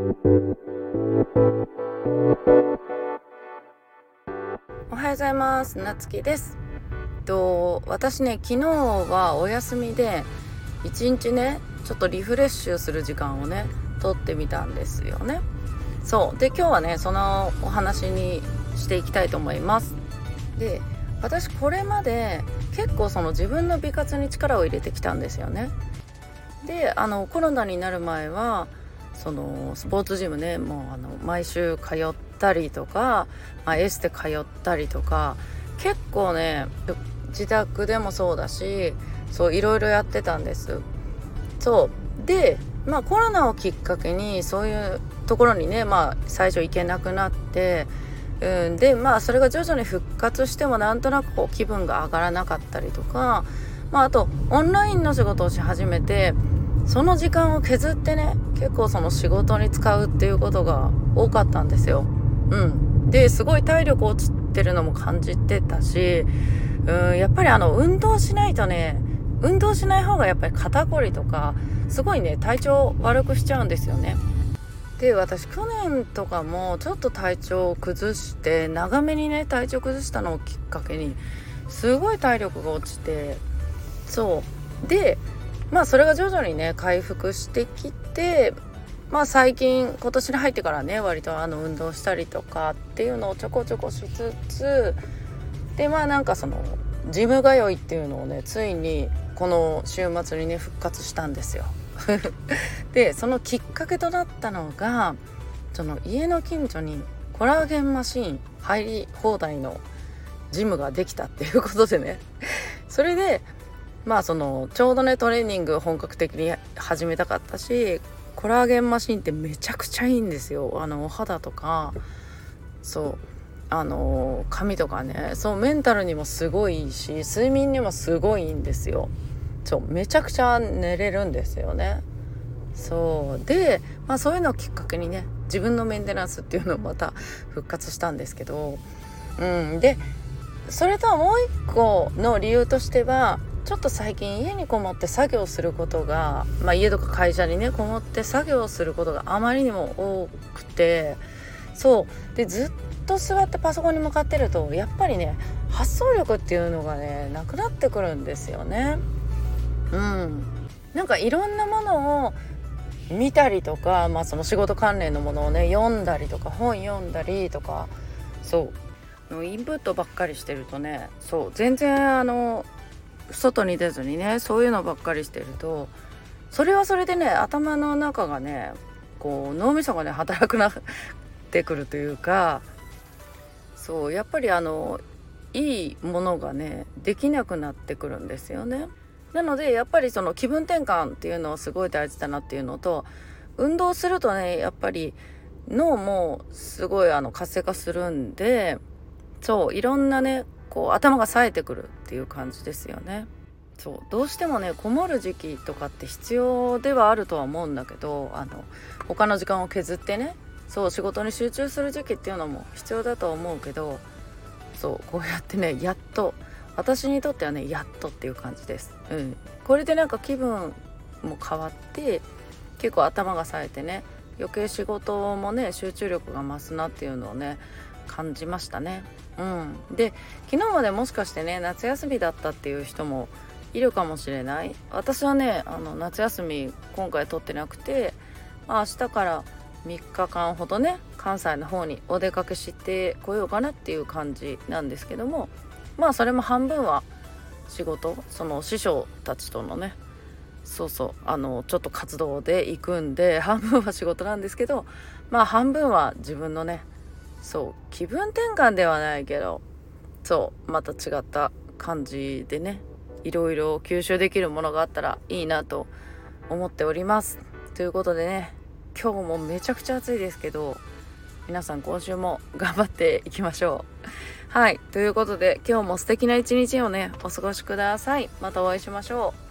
おはようございます。なつきです。と私ね昨日はお休みで一日ねちょっとリフレッシュする時間をねとってみたんですよね。そう。で今日はねそのお話にしていきたいと思います。で私これまで結構その自分の美活に力を入れてきたんですよね。であのコロナになる前はそのスポーツジムねもうあの毎週通ったりとか、まあ、エステ通ったりとか結構ね自宅でもそうだしそういろいろやってたんです。そう。でまあコロナをきっかけにそういうところにねまあ最初行けなくなってうん、でまあそれが徐々に復活してもなんとなくこう気分が上がらなかったりとか、まあ、あとオンラインの仕事をし始めてその時間を削ってね結構その仕事に使うっていうことが多かったんですよ。うん、ですごい体力落ちてるのも感じてたし、うん、やっぱりあの運動しないとね運動しない方がやっぱり肩こりとかすごいね体調悪くしちゃうんですよね。で私去年とかもちょっと体調を崩して長めにね体調崩したのをきっかけにすごい体力が落ちてそうでまあそれが徐々にね回復してきてまあ最近今年に入ってからね割とあの運動したりとかっていうのをちょこちょこしつつでまあなんかそのジム通いっていうのをねついにこの週末にね復活したんですよ。でそのきっかけとなったのがその家の近所にコラーゲンマシーン入り放題のジムができたっていうことでねそれでまあそのちょうどねトレーニング本格的に始めたかったしコラーゲンマシンってめちゃくちゃいいんですよ。あのお肌とかそうあの髪とかね。そうメンタルにもすごいいいし睡眠にもすごいいいんですよ。そうめちゃくちゃ寝れるんですよね。そうで、まあ、そういうのをきっかけにね自分のメンテナンスっていうのをまた復活したんですけどうんでそれとはもう一個の理由としてはちょっと最近家にこもって作業することが、まあ、家とか会社にねこもって作業することがあまりにも多くてそう。でずっと座ってパソコンに向かってるとやっぱりね発想力っていうのがねなくなってくるんですよね。うん、なんかいろんなものを見たりとか、まあ、その仕事関連のものをね読んだりとか本読んだりとかそう。インプットばっかりしてるとねそう。全然あの外に出ずにねそういうのばっかりしてるとそれはそれでね頭の中がねこう脳みそがね働くなってくるというかそうやっぱりあのいいものがねできなくなってくるんですよね。なのでやっぱりその気分転換っていうのはすごい大事だなっていうのと運動するとねやっぱり脳もすごいあの活性化するんでそういろんなねこう頭が冴えてくるっていう感じですよね。そう。どうしてもねこもる時期とかって必要ではあるとは思うんだけどあの他の時間を削ってねそう仕事に集中する時期っていうのも必要だとは思うけどそうこうやってねやっと私にとってはねやっとっていう感じです、うん、これでなんか気分も変わって結構頭が冴えてね余計仕事もね集中力が増すなっていうのをね感じましたね。うん。で昨日までもしかしてね夏休みだったっていう人もいるかもしれない。私はねあの夏休み今回取ってなくて、まあ、明日から3日間ほどね関西の方にお出かけしてこようかなっていう感じなんですけどもまあそれも半分は仕事その師匠たちとのねそうそうあのちょっと活動で行くんで半分は仕事なんですけどまあ半分は自分のねそう気分転換ではないけどそうまた違った感じでねいろいろ吸収できるものがあったらいいなと思っておりますということでね今日もめちゃくちゃ暑いですけど皆さん今週も頑張っていきましょうはい。ということで、今日も素敵な一日をね、お過ごしください。またお会いしましょう。